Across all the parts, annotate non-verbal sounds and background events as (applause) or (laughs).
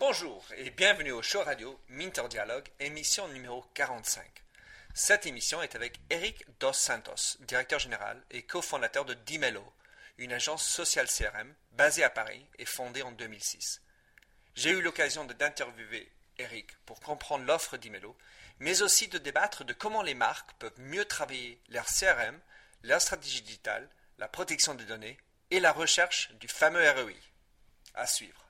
Bonjour et bienvenue au show radio Minter Dialogue, émission numéro 45. Cette émission est avec Eric Dos Santos, directeur général et cofondateur de Dimelo, une agence sociale CRM basée à Paris et fondée en 2006. J'ai eu l'occasion d'interviewer Eric pour comprendre l'offre d'Imelo, mais aussi de débattre de comment les marques peuvent mieux travailler leur CRM, leur stratégie digitale, la protection des données et la recherche du fameux ROI. À suivre.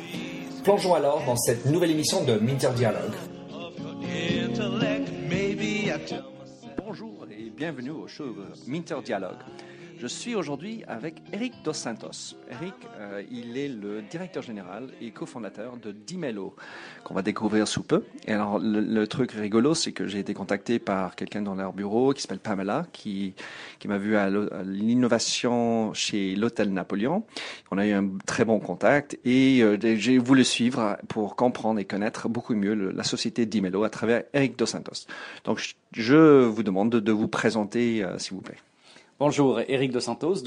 Plongeons alors dans cette nouvelle émission de Minter Dialogue. Bonjour et bienvenue au show Minter Dialogue. Je suis aujourd'hui avec Eric Dos Santos. Eric, euh, il est le directeur général et cofondateur de Dimelo, qu'on va découvrir sous peu. Et alors, le, truc rigolo, c'est que j'ai été contacté par quelqu'un dans leur bureau qui s'appelle Pamela, qui, qui m'a vu à l'innovation chez l'Hôtel Napoléon. On a eu un très bon contact et euh, j'ai voulu suivre pour comprendre et connaître beaucoup mieux la société Dimelo à travers Eric Dos Santos. Donc, je vous demande de, vous présenter, euh, s'il vous plaît. Bonjour, Eric Dos Santos,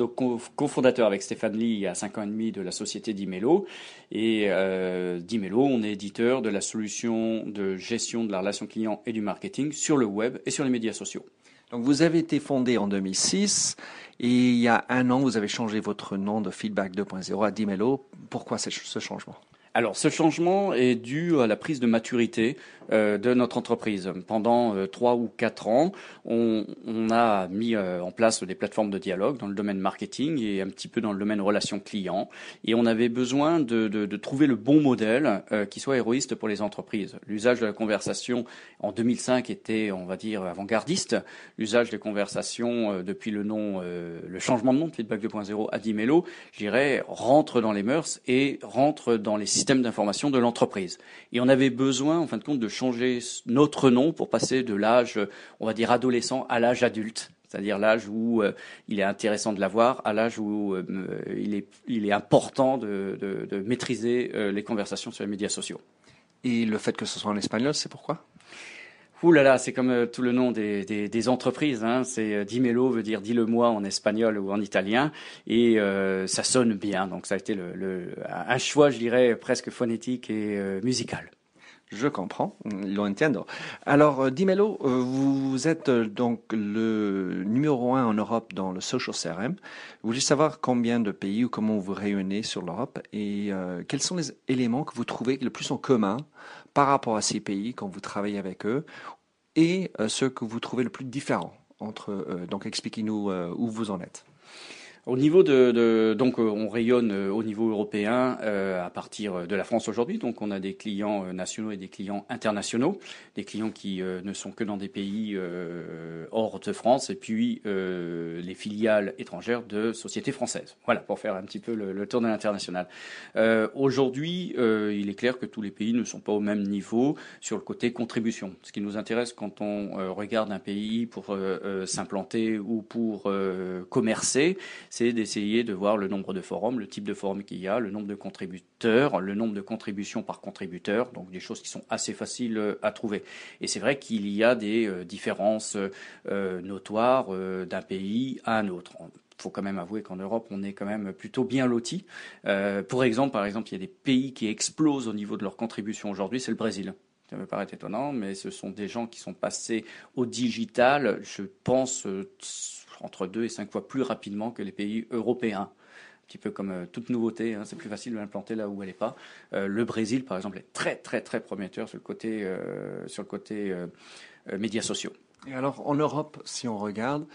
cofondateur avec Stéphane Lee il y a 5 ans et demi de la société Dimelo. Et euh, Dimelo, on est éditeur de la solution de gestion de la relation client et du marketing sur le web et sur les médias sociaux. Donc vous avez été fondé en 2006 et il y a un an, vous avez changé votre nom de Feedback 2.0 à Dimelo. Pourquoi ce changement? Alors, ce changement est dû à la prise de maturité euh, de notre entreprise. Pendant euh, trois ou quatre ans, on, a mis euh, en place des plateformes de dialogue dans le domaine marketing et un petit peu dans le domaine relations clients. Et on avait besoin de, trouver le bon modèle qui soit héroïste pour les entreprises. L'usage de la conversation en 2005 était, on va dire, avant-gardiste. L'usage des conversations depuis le nom, le changement de nom de Feedback 2.0 à Dimelo, je dirais, rentre dans les mœurs et rentre dans les système d'information de l'entreprise. Et on avait besoin, en fin de compte, de changer notre nom pour passer de l'âge, on va dire adolescent, à l'âge adulte c'est-à-dire l'âge où euh, il est intéressant de l'avoir, à l'âge où euh, il, est, il, est, important de, de, maîtriser euh, les conversations sur les médias sociaux. Et le fait que ce soit en espagnol, c'est pourquoi? Ouh là là, c'est comme euh, tout le nom des, entreprises. Hein. C'est euh, Dimelo veut dire dis-le-moi en espagnol ou en italien, et euh, ça sonne bien. Donc ça a été le, un choix, je dirais, presque phonétique et musical. Je comprends, lo. Alors, Dimelo, vous êtes donc le numéro un en Europe dans le social CRM. Vous voulez savoir combien de pays ou comment vous rayonnez sur l'Europe et quels sont les éléments que vous trouvez le plus en commun par rapport à ces pays quand vous travaillez avec eux et euh, ce que vous trouvez le plus différent entre eux. Donc expliquez-nous euh, où vous en êtes. Au niveau de, de, donc euh, on rayonne euh, au niveau européen euh, à partir de la France aujourd'hui. Donc on a des clients nationaux et des clients internationaux, des clients qui ne sont que dans des pays hors de France et puis les filiales étrangères de sociétés françaises. Voilà pour faire un petit peu le, le tour de l'international. aujourd'hui, il est clair que tous les pays ne sont pas au même niveau sur le côté contribution. Ce qui nous intéresse quand on regarde un pays pour s'implanter ou pour commercer c'est d'essayer de voir le nombre de forums, le type de forum qu'il y a, le nombre de contributeurs, le nombre de contributions par contributeur, donc des choses qui sont assez faciles euh, à trouver. Et c'est vrai qu'il y a des euh, différences euh, notoires d'un pays à un autre il faut quand même avouer qu'en Europe, on est quand même plutôt bien loti. pour exemple, par exemple, il y a des pays qui explosent au niveau de leur contribution aujourd'hui, c'est le Brésil. Ça me paraît étonnant, mais ce sont des gens qui sont passés au digital, je pense, entre deux et cinq fois plus rapidement que les pays européens. Un petit peu comme euh, toute nouveauté, hein, c'est plus facile de l'implanter là où elle n'est pas. Euh, le Brésil, par exemple, est très très très prometteur sur le côté, euh, sur le côté médias sociaux. Et alors en Europe, si on regarde,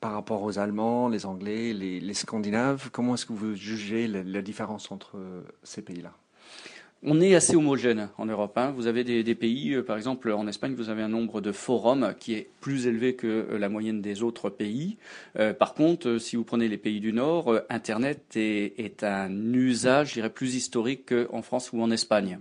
par rapport aux Allemands, les Anglais, les, Scandinaves, comment est-ce que vous jugez la différence entre ces pays-là? On est assez homogène en Europe. Hein. Vous avez des, pays, euh, par exemple en Espagne, vous avez un nombre de forums qui est plus élevé que euh, la moyenne des autres pays. Euh, par contre, si vous prenez les pays du Nord, Internet est, un usage, je dirais, plus historique qu'en France ou en Espagne,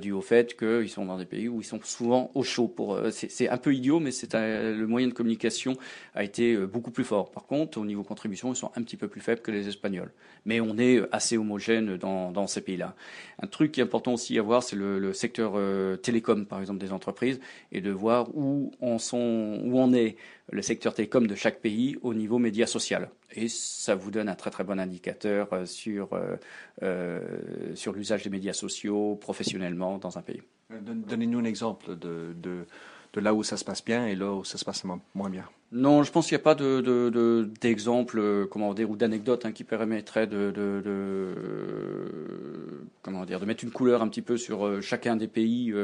dû au fait qu'ils sont dans des pays où ils sont souvent au chaud. C'est, un peu idiot, mais le moyen de communication a été beaucoup plus fort. Par contre, au niveau contribution, ils sont un petit peu plus faibles que les Espagnols. Mais on est assez homogène dans, ces pays-là. Un truc important aussi à voir, c'est le, secteur euh, télécom, par exemple, des entreprises, et de voir où en, sont, où en est le secteur télécom de chaque pays au niveau média social. Et ça vous donne un très très bon indicateur euh, sur, euh, sur l'usage des médias sociaux professionnellement dans un pays. Donnez-nous un exemple de, de, de, là où ça se passe bien et là où ça se passe moins bien. Non, je pense qu'il n'y a pas de, d'exemple, euh, comment dire, ou d'anecdote hein, qui permettrait de, de, comment dire, de mettre une couleur un petit peu sur euh, chacun des pays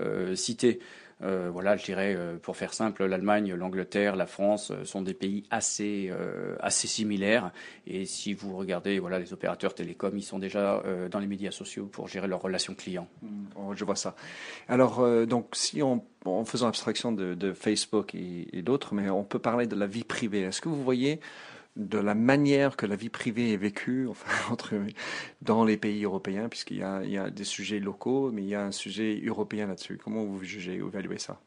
euh, cités. Euh, voilà, je dirais, euh, pour faire simple, l'Allemagne, l'Angleterre, la France euh, sont des pays assez, assez similaires. Et si vous regardez, voilà, les opérateurs télécoms, ils sont déjà dans les médias sociaux pour gérer leurs relations clients. Mmh, oh, je vois ça. Alors, donc, si on, en faisant abstraction de, Facebook et, et d'autres, mais on peut parler de la vie privée. Est-ce que vous voyez de la manière que la vie privée est vécue enfin, (laughs) entre, dans les pays européens, puisqu'il y y a des sujets locaux, mais il y a un sujet européen là-dessus. Comment vous jugez, vous évaluez ça?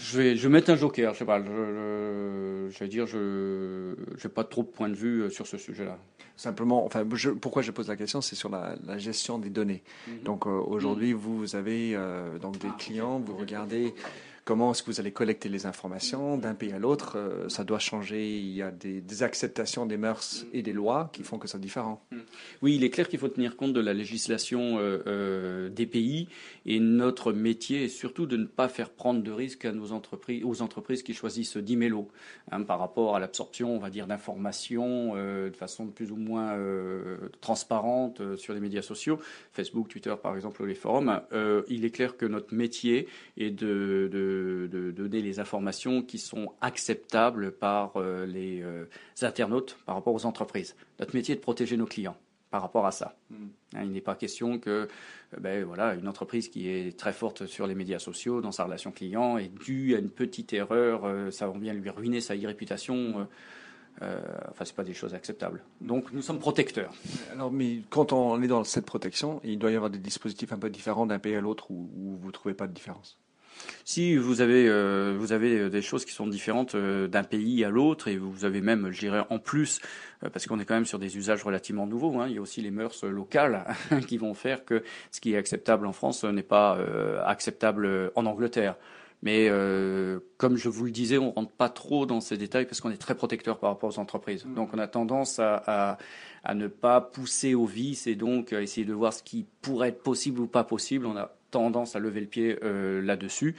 Je vais, je vais mettre un joker, je sais pas, je, je, vais dire, je n'ai pas trop de points de vue euh, sur ce sujet-là. Simplement, enfin, pourquoi je pose la question, c'est sur la, gestion des données. Mhm. Donc euh, aujourd'hui, vous avez euh, donc des clients, vous regardez Comment est-ce que vous allez collecter les informations d'un pays à l'autre euh, Ça doit changer. Il y a des, acceptations des mœurs et des lois qui font que c'est différent. Mm. Oui, il est clair qu'il faut tenir compte de la législation euh, euh, des pays et notre métier est surtout de ne pas faire prendre de risques à nos entreprises, aux entreprises qui choisissent d'Imelo hein, par rapport à l'absorption, on va dire, d'informations de façon plus ou moins transparente sur les médias sociaux, Facebook, Twitter par exemple, les forums. il est clair que notre métier est de, donner les informations qui sont acceptables par euh, les euh, internautes par rapport aux entreprises. Notre métier est de protéger nos clients par rapport à ça. Hmm. Hein, il n'est pas question que euh, ben, voilà, une entreprise qui est très forte sur les médias sociaux dans sa relation client est due à une petite erreur, ça va bien lui ruiner sa réputation. Euh, enfin, c'est pas des choses acceptables. Donc, nous sommes protecteurs. Alors, mais quand on est dans cette protection, il doit y avoir des dispositifs un peu différents d'un pays à l'autre où, où vous ne trouvez pas de différence. Si vous avez euh, vous avez euh, des choses qui sont différentes euh, d'un pays à l'autre et vous avez même, je dirais, en plus, parce qu'on est quand même sur des usages relativement nouveaux. Hein, il y a aussi les mœurs locales (laughs) qui vont faire que ce qui est acceptable en France n'est pas acceptable en Angleterre. Mais comme je vous le disais, on rentre pas trop dans ces détails parce qu'on est très protecteur par rapport aux entreprises. Mmh. Donc on a tendance à, à, à, ne pas pousser au vice et donc à essayer de voir ce qui pourrait être possible ou pas possible. On a tendance à lever le pied euh, là-dessus,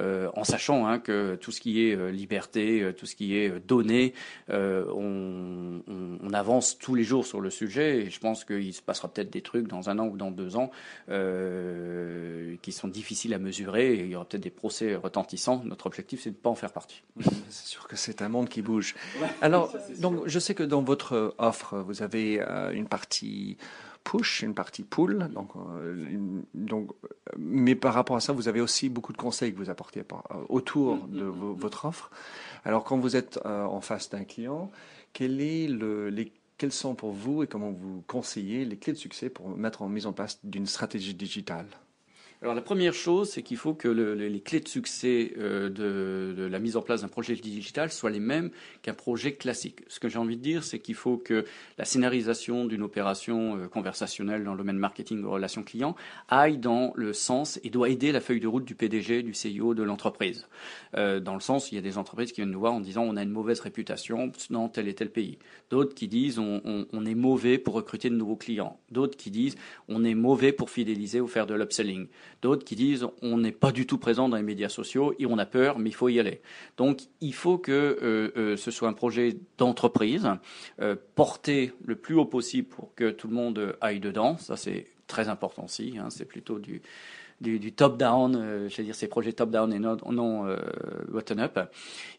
euh, en sachant hein, que tout ce qui est euh, liberté, tout ce qui est donné, on, on, avance tous les jours sur le sujet et je pense qu'il se passera peut-être des trucs dans un an ou dans deux ans qui sont difficiles à mesurer et il y aura peut-être des procès retentissants. Notre objectif, c'est de ne pas en faire partie. C'est sûr que c'est un monde qui bouge. Alors, donc, je sais que dans votre offre, vous avez une partie push, une partie pull. Donc, euh, donc, mais par rapport à ça, vous avez aussi beaucoup de conseils que vous apportez euh, autour mm, de mm, mm, votre offre. Alors, quand vous êtes euh, en face d'un client, quel est le, les, quels sont pour vous et comment vous conseillez les clés de succès pour mettre en mise en place d'une stratégie digitale? Alors la première chose, c'est qu'il faut que les clés de succès euh, de, la mise en place d'un projet digital soient les mêmes qu'un projet classique. Ce que j'ai envie de dire, c'est qu'il faut que la scénarisation d'une opération euh, conversationnelle dans le domaine marketing ou relations clients aille dans le sens et doit aider la feuille de route du PDG, du CIO, de l'entreprise. Euh, dans le sens, il y a des entreprises qui viennent nous voir en disant on a une mauvaise réputation dans tel et tel pays. D'autres qui disent on, on est mauvais pour recruter de nouveaux clients. D'autres qui disent on est mauvais pour fidéliser ou faire de l'upselling d'autres qui disent on n'est pas du tout présent dans les médias sociaux et on a peur, mais il faut y aller. Donc il faut que euh, euh, ce soit un projet d'entreprise euh, porté le plus haut possible pour que tout le monde aille dedans. Ça c'est très important aussi. Hein. c'est plutôt du du, top-down, euh, je veux dire ces projets top-down et non, non euh, bottom-up.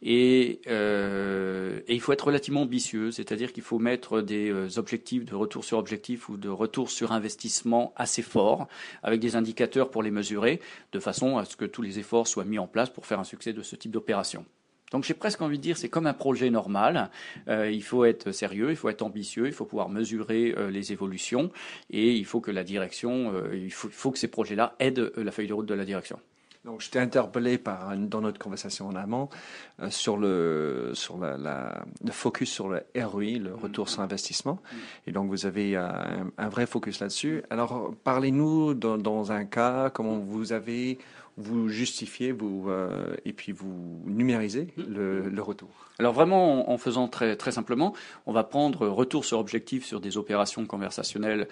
Et, euh, et il faut être relativement ambitieux, c'est-à-dire qu'il faut mettre des objectifs de retour sur objectif ou de retour sur investissement assez forts, avec des indicateurs pour les mesurer, de façon à ce que tous les efforts soient mis en place pour faire un succès de ce type d'opération. Donc j'ai presque envie de dire c'est comme un projet normal. Euh, il faut être sérieux, il faut être ambitieux, il faut pouvoir mesurer euh, les évolutions et il faut que la direction, euh, il, faut, que ces projets-là aident la feuille de route de la direction. Donc, je t'ai interpellé par, dans notre conversation en amont sur, le, sur la, le focus sur le ROI, le retour sur investissement. Et donc, vous avez un, un vrai focus là-dessus. Alors, parlez-nous dans, dans, un cas, comment vous avez vous justifiez vous, euh, et puis vous numérisez le, le, retour Alors vraiment, en, faisant très, simplement, on va prendre retour sur objectif sur des opérations conversationnelles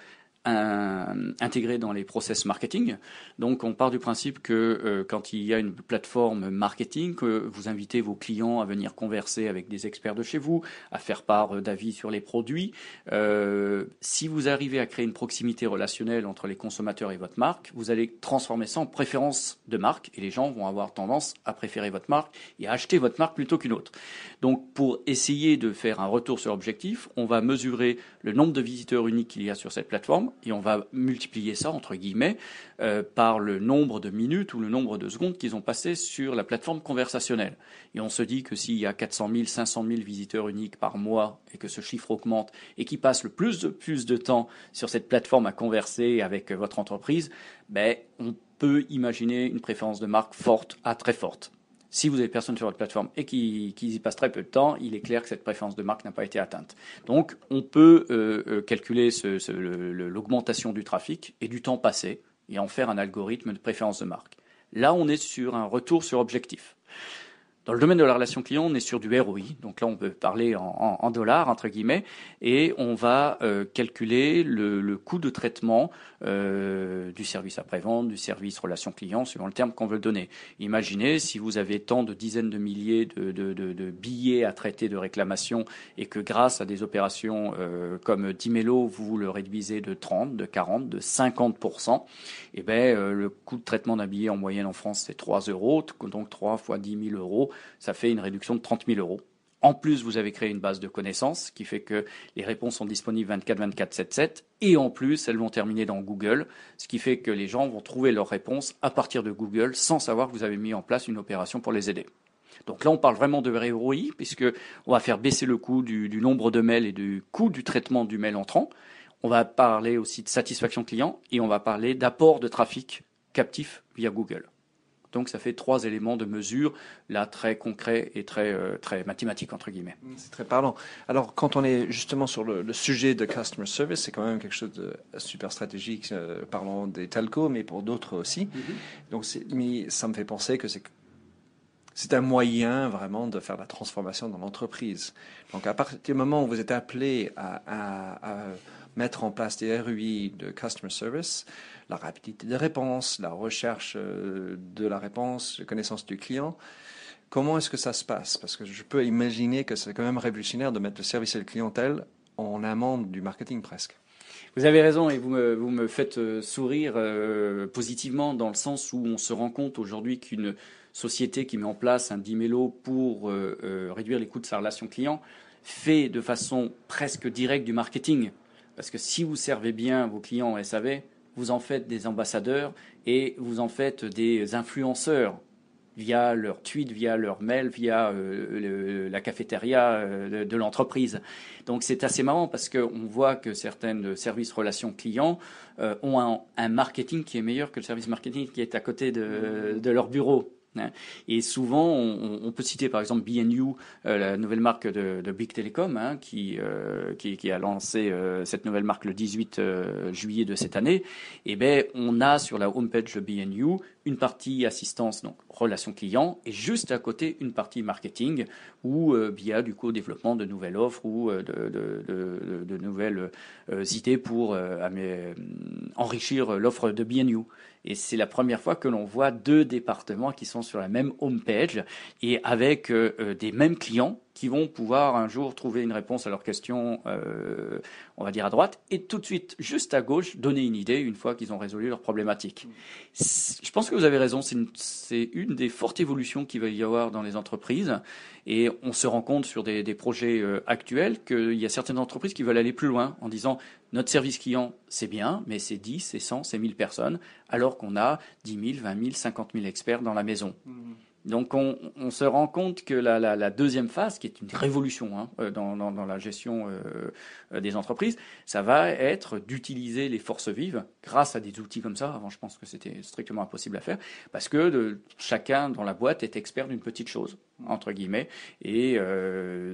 intégré dans les process marketing. Donc on part du principe que euh, quand il y a une plateforme marketing, que vous invitez vos clients à venir converser avec des experts de chez vous, à faire part euh, d'avis sur les produits. Euh, si vous arrivez à créer une proximité relationnelle entre les consommateurs et votre marque, vous allez transformer ça en préférence de marque et les gens vont avoir tendance à préférer votre marque et à acheter votre marque plutôt qu'une autre. Donc pour essayer de faire un retour sur objectif, on va mesurer le nombre de visiteurs uniques qu'il y a sur cette plateforme et on va multiplier ça, entre guillemets, euh, par le nombre de minutes ou le nombre de secondes qu'ils ont passé sur la plateforme conversationnelle. Et on se dit que s'il y a 400 000, 500 000 visiteurs uniques par mois et que ce chiffre augmente et qu'ils passent le plus de, plus de temps sur cette plateforme à converser avec votre entreprise, ben, on peut imaginer une préférence de marque forte à très forte. Si vous avez personne sur votre plateforme et qu'ils y passent très peu de temps, il est clair que cette préférence de marque n'a pas été atteinte. Donc, on peut euh, euh, calculer l'augmentation du trafic et du temps passé et en faire un algorithme de préférence de marque. Là, on est sur un retour sur objectif. Dans le domaine de la relation client, on est sur du ROI, donc là on peut parler en, dollars entre guillemets, et on va euh, calculer le, coût de traitement euh, du service après-vente, du service relation client, suivant le terme qu'on veut donner. Imaginez si vous avez tant de dizaines de milliers de, billets à traiter de réclamation et que grâce à des opérations euh, comme Dimelo, vous le réduisez de 30, de 40, de 50 et eh ben le coût de traitement d'un billet en moyenne en France c'est 3 euros, donc 3 fois 10 000 euros ça fait une réduction de 30 000 euros. En plus, vous avez créé une base de connaissances qui fait que les réponses sont disponibles 24, 24, 7, 7. Et en plus, elles vont terminer dans Google, ce qui fait que les gens vont trouver leurs réponses à partir de Google sans savoir que vous avez mis en place une opération pour les aider. Donc là, on parle vraiment de ROI, puisqu'on va faire baisser le coût du, du, nombre de mails et du coût du traitement du mail entrant. On va parler aussi de satisfaction client et on va parler d'apport de trafic captif via Google. Donc ça fait trois éléments de mesure, là très concrets et très, euh, très mathématiques, entre guillemets. Mm, c'est très parlant. Alors quand on est justement sur le, sujet de customer service, c'est quand même quelque chose de super stratégique, euh, parlant des telcos, mais pour d'autres aussi. Mm-hmm. Donc mais ça me fait penser que c'est c'est un moyen vraiment de faire la transformation dans l'entreprise. Donc à partir du moment où vous êtes appelé à, à mettre en place des RUI de customer service, la rapidité de réponse, la recherche euh, de la réponse, la connaissance du client. Comment est-ce que ça se passe? Parce que je peux imaginer que c'est quand même révolutionnaire de mettre le service à la clientèle en amont du marketing presque. Vous avez raison et vous me, vous me faites euh, sourire euh, positivement dans le sens où on se rend compte aujourd'hui qu'une société qui met en place un Dimelo pour réduire les coûts de sa relation client fait de façon presque directe du marketing. Parce que si vous servez bien vos clients en SAV, vous en faites des ambassadeurs et vous en faites des influenceurs via leur tweet, via leur mail, via euh, la cafétéria euh, de, l'entreprise. Donc c'est assez marrant parce qu'on voit que certains services relations clients euh, ont un, marketing qui est meilleur que le service marketing qui est à côté de leur bureau. Et souvent, on, peut citer par exemple BNU, euh, la nouvelle marque de, Big Telecom, hein, euh, qui, qui, a lancé euh, cette nouvelle marque le 18 juillet de cette année. Et eh ben, on a sur la homepage de BNU une partie assistance, donc relation client, et juste à côté une partie marketing, où il y a du coup développement de nouvelles offres ou de, de, nouvelles idées pour enrichir l'offre de BNU. Et c'est la première fois que l'on voit deux départements qui sont sur la même home page et avec euh, euh, des mêmes clients qui vont pouvoir un jour trouver une réponse à leurs questions, euh, on va dire à droite, et tout de suite, juste à gauche, donner une idée une fois qu'ils ont résolu leur problématique. Je pense que vous avez raison, c'est une, des fortes évolutions qu'il va y avoir dans les entreprises, et on se rend compte sur des, des projets euh, actuels qu'il y a certaines entreprises qui veulent aller plus loin en disant notre service client, c'est bien, mais c'est 10, c'est 100, c'est 1000 personnes, alors qu'on a 10 000, 20 000, 50 000 experts dans la maison. Mmh. Donc on, se rend compte que la, deuxième phase, qui est une révolution hein, euh, dans, la gestion euh, euh, des entreprises, ça va être d'utiliser les forces vives grâce à des outils comme ça. Avant, je pense que c'était strictement impossible à faire, parce que chacun dans la boîte est expert d'une petite chose, entre guillemets. Et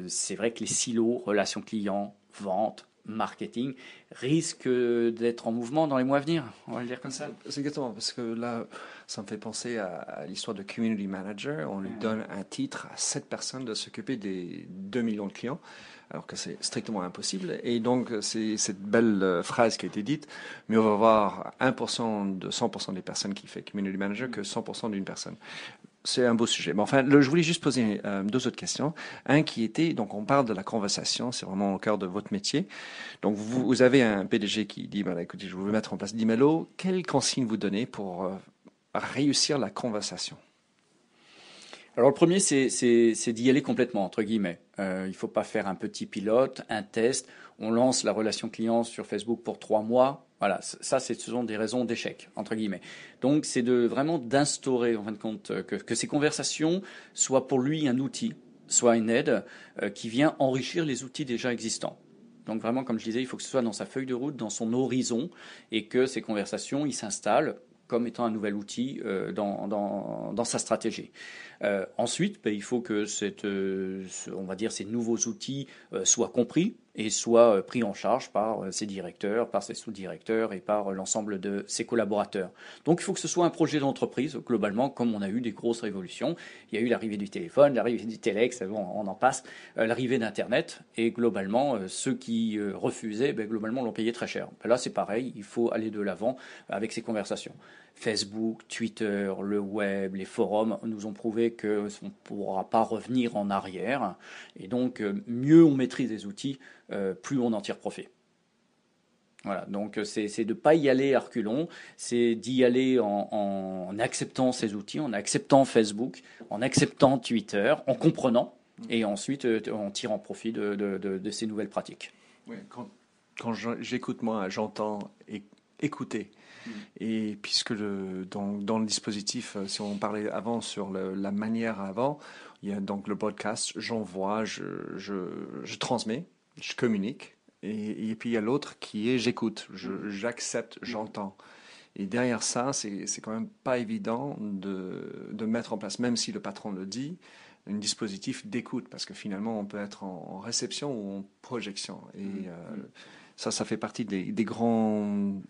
c'est vrai que les silos, relations clients, vente, marketing risque d'être en mouvement dans les mois à venir. On va le dire comme ça. C'est exactement, parce que là, ça me fait penser à, l'histoire de Community Manager. On lui donne un titre à cette personnes de s'occuper des 2 millions de clients, alors que c'est strictement impossible. Et donc, c'est cette belle euh, phrase qui a été dite, mais on va avoir 1% de 100% des personnes qui fait Community Manager que 100% d'une personne c'est un beau sujet. Mais enfin, je voulais juste poser euh, deux autres questions. Un qui était, donc on parle de la conversation, c'est vraiment au cœur de votre métier. Donc vous, avez un PDG qui dit, bah, écoutez, je veux mettre en place Dimelo. Quelles consignes vous donnez pour euh, réussir la conversation? Alors le premier, c'est d'y aller complètement, entre guillemets. Euh, il ne faut pas faire un petit pilote, un test. On lance la relation client sur Facebook pour trois mois. Voilà, ça, ce sont des raisons d'échec, entre guillemets. Donc, c'est de vraiment d'instaurer, en fin de compte, euh, que, ces conversations soient pour lui un outil, soit une aide euh, qui vient enrichir les outils déjà existants. Donc vraiment, comme je disais, il faut que ce soit dans sa feuille de route, dans son horizon, et que ces conversations, ils s'installent comme étant un nouvel outil euh, dans, sa stratégie. Euh, ensuite, ben, il faut que cette, euh, on va dire ces nouveaux outils soient compris et soient pris en charge par ses directeurs, par ses sous-directeurs et par l'ensemble de ses collaborateurs. Donc il faut que ce soit un projet d'entreprise, globalement, comme on a eu des grosses révolutions. Il y a eu l'arrivée du téléphone, l'arrivée du téléx, on en passe, l'arrivée d'Internet, et globalement, ceux qui refusaient, ben, globalement, l'ont payé très cher. Ben là, c'est pareil, il faut aller de l'avant avec ces conversations. Facebook, Twitter, le web, les forums nous ont prouvé qu'on ne pourra pas revenir en arrière. Et donc, euh, mieux on maîtrise les outils, euh, plus on en tire profit. Voilà, donc euh, c'est de ne pas y aller à reculons, c'est d'y aller en, acceptant ces outils, en acceptant Facebook, en acceptant Twitter, en comprenant, et ensuite en tirant profit de, ces nouvelles pratiques. quand, quand j'écoute moi, j'entends écouter. Et puisque le, dans, dans, le dispositif, euh, si on parlait avant sur la manière avant, il y a donc le podcast, j'envoie, je, je, je, transmets, je communique. Et, et, puis il y a l'autre qui est j'écoute, j'accepte, j'entends. Et derrière ça, c'est quand même pas évident de, de, mettre en place, même si le patron le dit, un dispositif d'écoute, parce que finalement, on peut être en, réception ou en projection. Et mmh. euh, ça, ça fait partie des, des grands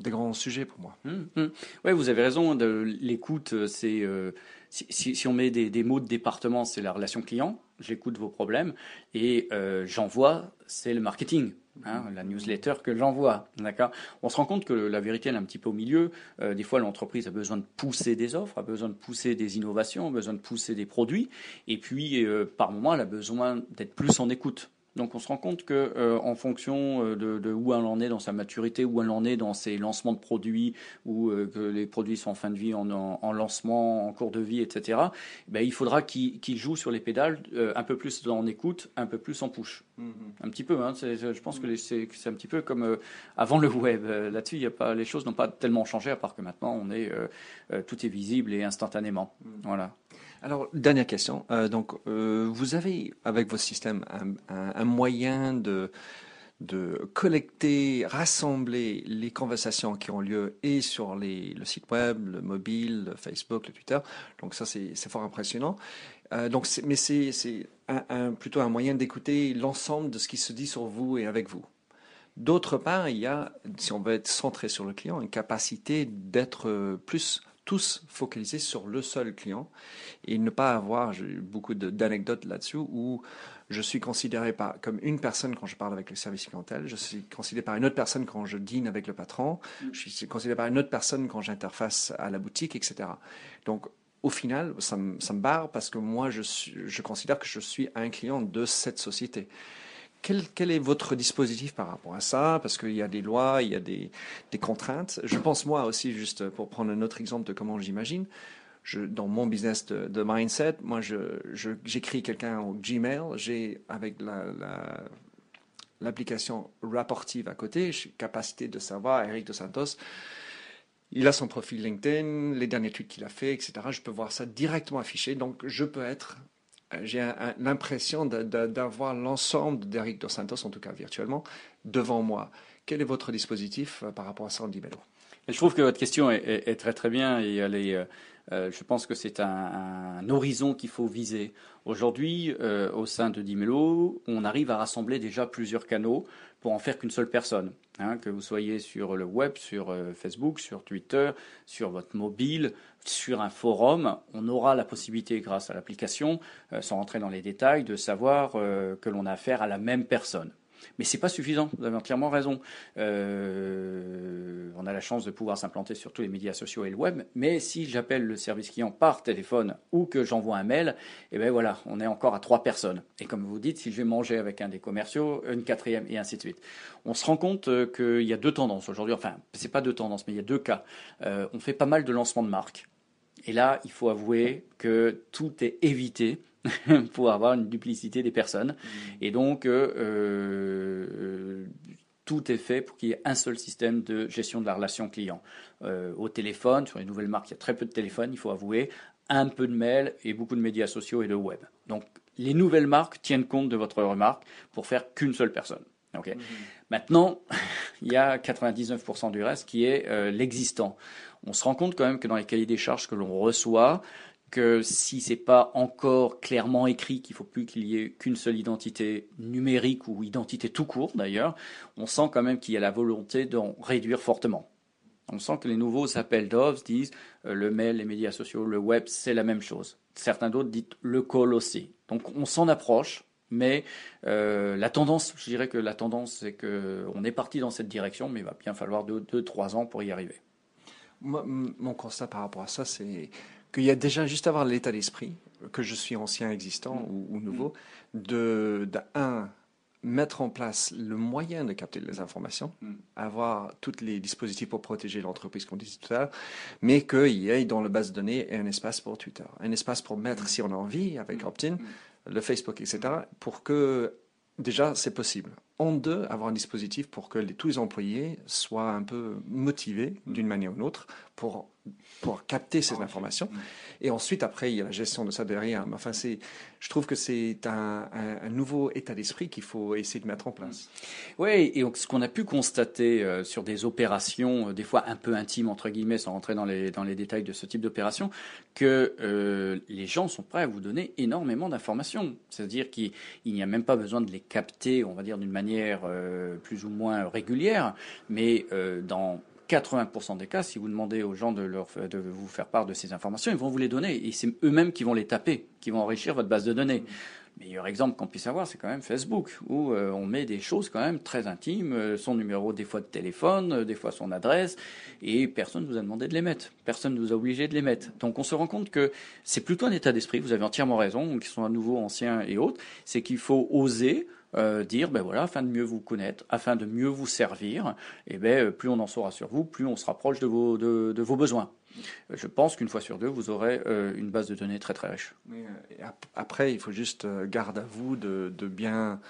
des grands sujets pour moi. Hum, hum. Oui, vous avez raison. L'écoute, euh, c'est euh, si, si, on met des, des, mots de département, c'est la relation client. J'écoute vos problèmes et euh, j'envoie, c'est le marketing. Hein, la newsletter que j'envoie, d'accord? On se rend compte que la vérité elle est un petit peu au milieu. des fois, l'entreprise a besoin de pousser des offres, a besoin de pousser des innovations, a besoin de pousser des produits, et puis par moment, elle a besoin d'être plus en écoute. Donc on se rend compte que euh, en fonction euh, de, où elle en est dans sa maturité, où elle en est dans ses lancements de produits, ou euh, que les produits sont en fin de vie, en, lancement, en cours de vie, etc. Ben, il faudra qu'il joue sur les pédales un peu plus en écoute, un peu plus en push. Mm-hmm. Un petit peu. Hein, je pense que c'est un petit peu comme avant le web. Là-dessus, il y a pas, les choses n'ont pas tellement changé, à part que maintenant on est tout est visible et instantanément. Mm. Voilà. Alors, dernière question. Euh, donc, euh, vous avez, avec votre système, un, moyen de, collecter, rassembler les conversations qui ont lieu et sur le site web, le mobile, le Facebook, le Twitter. Donc, ça, c'est fort impressionnant. Euh, donc, mais c'est plutôt un moyen d'écouter l'ensemble de ce qui se dit sur vous et avec vous. D'autre part, il y a, si on veut être centré sur le client, une capacité d'être plus tous focalisés sur le seul client et ne pas avoir, j'ai beaucoup d'anecdotes là-dessus, où je suis considéré par, comme une personne quand je parle avec le service clientèle, je suis considéré par une autre personne quand je dîne avec le patron, mm. je suis considéré par une autre personne quand j'interface à la boutique, etc. Donc, au final, ça, me, ça me barre parce que moi, je, suis, je considère que je suis un client de cette société. Quel, est votre dispositif par rapport à ça? Parce qu'il y a des lois, il y a des, contraintes. Je pense moi aussi, juste pour prendre un autre exemple de comment j'imagine, dans mon business de, mindset, moi, j'écris quelqu'un au Gmail, j'ai avec la, la l'application Rapportive à côté, capacité de savoir, Eric Dos Santos, il a son profil LinkedIn, les derniers tweets qu'il a fait, etc. Je peux voir ça directement affiché. Donc, je peux être, j'ai l'impression d'avoir l'ensemble d'Eric Dos Santos, en tout cas virtuellement, devant moi. Quel est votre dispositif euh, par rapport à ça en Dimelo Je trouve que votre question est, est, très très bien et elle est, euh, je pense que c'est un, horizon qu'il faut viser. Aujourd'hui, euh, au sein de Dimelo, on arrive à rassembler déjà plusieurs canaux pour en faire qu'une seule personne. Hein, que vous soyez sur le web, sur euh, Facebook, sur Twitter, sur votre mobile, sur un forum, on aura la possibilité, grâce à l'application, sans rentrer dans les détails, de savoir que l'on a affaire à la même personne. Mais c'est pas suffisant. Vous avez entièrement raison. Euh, on a la chance de pouvoir s'implanter sur tous les médias sociaux et le web. Mais si j'appelle le service client par téléphone ou que j'envoie un mail, eh ben voilà, on est encore à trois personnes. Et comme vous dites, si je vais manger avec un des commerciaux, une quatrième et ainsi de suite. On se rend compte euh, qu'il y a deux tendances aujourd'hui. Enfin, c'est pas deux tendances, mais il y a deux cas. Euh, on fait pas mal de lancements de marques. Et là, il faut avouer que tout est évité (laughs) pour avoir une duplicité des personnes. Mmh. Et donc, euh, euh, tout est fait pour qu'il y ait un seul système de gestion de la relation client. Euh, au téléphone, sur les nouvelles marques, il y a très peu de téléphone, il faut avouer, un peu de mail et beaucoup de médias sociaux et de web. Donc, les nouvelles marques tiennent compte de votre remarque pour faire qu'une seule personne. Okay. Mmh. Maintenant, (laughs) il y a 99% du reste qui est euh, l'existant. On se rend compte quand même que dans les cahiers des charges que l'on reçoit, que si c'est pas encore clairement écrit qu'il faut plus qu'il y ait qu'une seule identité numérique ou identité tout court d'ailleurs, on sent quand même qu'il y a la volonté d'en réduire fortement. On sent que les nouveaux appels d'offres disent euh, le mail, les médias sociaux, le web, c'est la même chose. Certains d'autres disent le call aussi. Donc on s'en approche, mais euh, la tendance, je dirais que la tendance, c'est qu'on est parti dans cette direction, mais il va bien falloir deux, deux trois ans pour y arriver. Mon constat par rapport à ça, c'est qu'il y a déjà juste avoir l'état d'esprit, que je suis ancien existant mm. ou, ou, nouveau, de, de, un, mettre en place le moyen de capter les informations, mm. avoir tous les dispositifs pour protéger l'entreprise, qu'on disait tout à l'heure, mais qu'il y ait dans la base de données un espace pour Twitter, un espace pour mettre, mm. si on a envie, avec Optin, le Facebook, etc., pour que déjà c'est possible. En deux, avoir un dispositif pour que les, tous les employés soient un peu motivés d'une manière ou d'une autre pour pour capter ces informations. Et ensuite, après, il y a la gestion de ça derrière. Mais enfin, c'est, je trouve que c'est un, un, un, nouveau état d'esprit qu'il faut essayer de mettre en place. Oui, et ce qu'on a pu constater euh, sur des opérations, euh, des fois un peu intimes, entre guillemets, sans rentrer dans les, dans les détails de ce type d'opération, que euh, les gens sont prêts à vous donner énormément d'informations. C'est-à-dire qu'il n'y a même pas besoin de les capter, on va dire, d'une manière plus ou moins régulière, mais dans 80% des cas, si vous demandez aux gens de, leur, de vous faire part de ces informations, ils vont vous les donner. Et c'est eux-mêmes qui vont les taper, qui vont enrichir votre base de données. Le meilleur exemple qu'on puisse avoir, c'est quand même Facebook, où euh, on met des choses quand même très intimes, euh, son numéro des fois de téléphone, euh, des fois son adresse, et personne ne vous a demandé de les mettre. Personne ne vous a obligé de les mettre. Donc on se rend compte que c'est plutôt un état d'esprit, vous avez entièrement raison, qui sont à nouveau anciens et autres, c'est qu'il faut oser euh, dire, ben voilà, afin de mieux vous connaître, afin de mieux vous servir, et eh ben euh, plus on en saura sur vous, plus on se rapproche de vos, de, de vos besoins. Je pense qu'une fois sur deux, vous aurez euh, une base de données très très riche. Après, il faut juste garde à vous de, de bien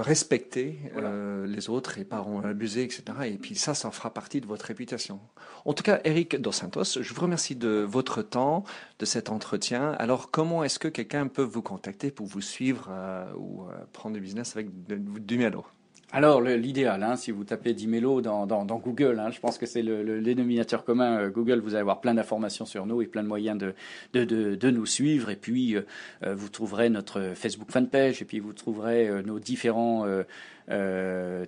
respecter voilà. euh, les autres et pas en abuser, etc. Et puis ça, ça fera partie de votre réputation. En tout cas, Eric Dos Santos, je vous remercie de votre temps, de cet entretien. Alors, comment est-ce que quelqu'un peut vous contacter pour vous suivre euh, ou euh, prendre du business avec du Mialo? Alors, l'idéal, hein, si vous tapez Dimelo dans, dans, Google, hein, je pense que c'est le, dénominateur commun. Euh, Google, vous allez avoir plein d'informations sur nous et plein de moyens de, nous suivre. Et puis, euh, euh vous trouverez notre Facebook fanpage et puis vous trouverez nos différents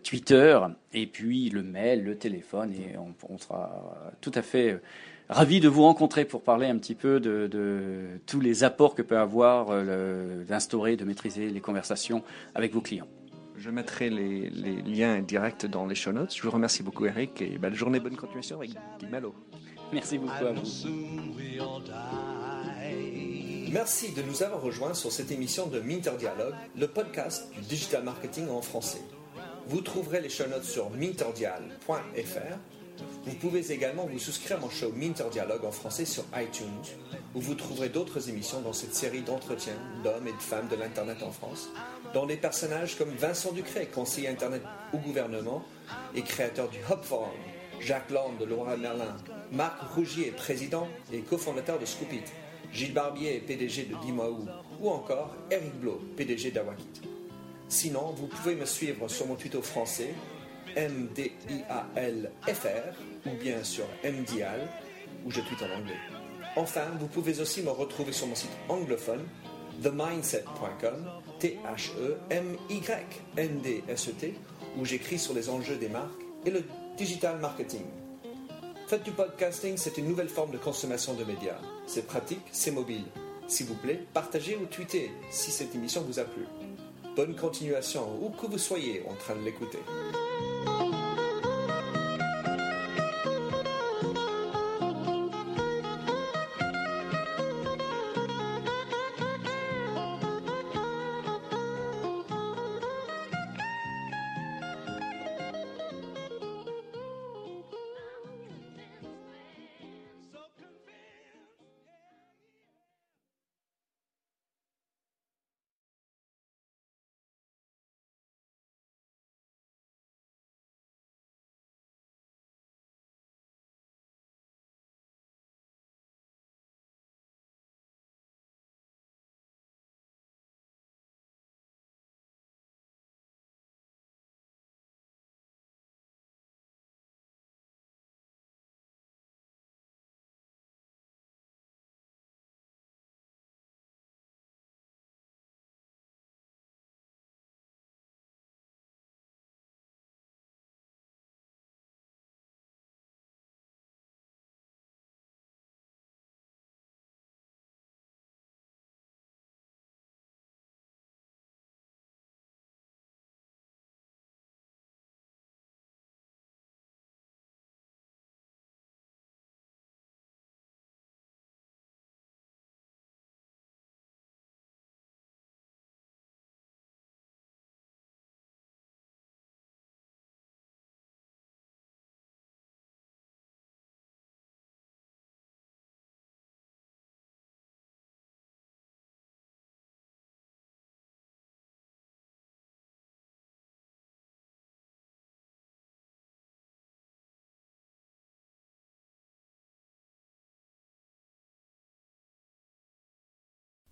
Twitter et puis le mail, le téléphone. Et on, on sera tout à fait ravi de vous rencontrer pour parler un petit peu de, de tous les apports que peut avoir d'instaurer, de maîtriser les conversations avec vos clients. Je mettrai les, les, liens directs dans les show notes. Je vous remercie beaucoup, Eric, et belle journée, bonne continuation avec Dimalo. Merci beaucoup à vous. Merci de nous avoir rejoints sur cette émission de Minter Dialogue, le podcast du digital marketing en français. Vous trouverez les show notes sur minterdial.fr. Vous pouvez également vous souscrire à mon show Minter Dialogue en français sur iTunes, où vous trouverez d'autres émissions dans cette série d'entretiens d'hommes et de femmes de l'Internet en France, dont des personnages comme Vincent Ducret, conseiller Internet au gouvernement et créateur du Hub Forum, Jacques Land de Laura Merlin, Marc Rougier, président et cofondateur de Scoopit, Gilles Barbier, PDG de Dimaou, ou encore Eric Blo, PDG d'Awakit. Sinon, vous pouvez me suivre sur mon tuto français, MDIALFR, ou bien sur MDIAL, où je tweete en anglais. Enfin, vous pouvez aussi me retrouver sur mon site anglophone, themindset.com, T-H-E-M-Y-N-D-S-E-T, où j'écris sur les enjeux des marques et le digital marketing. Faites du podcasting, c'est une nouvelle forme de consommation de médias. C'est pratique, c'est mobile. S'il vous plaît, partagez ou tweetez si cette émission vous a plu. Bonne continuation, où que vous soyez en train de l'écouter.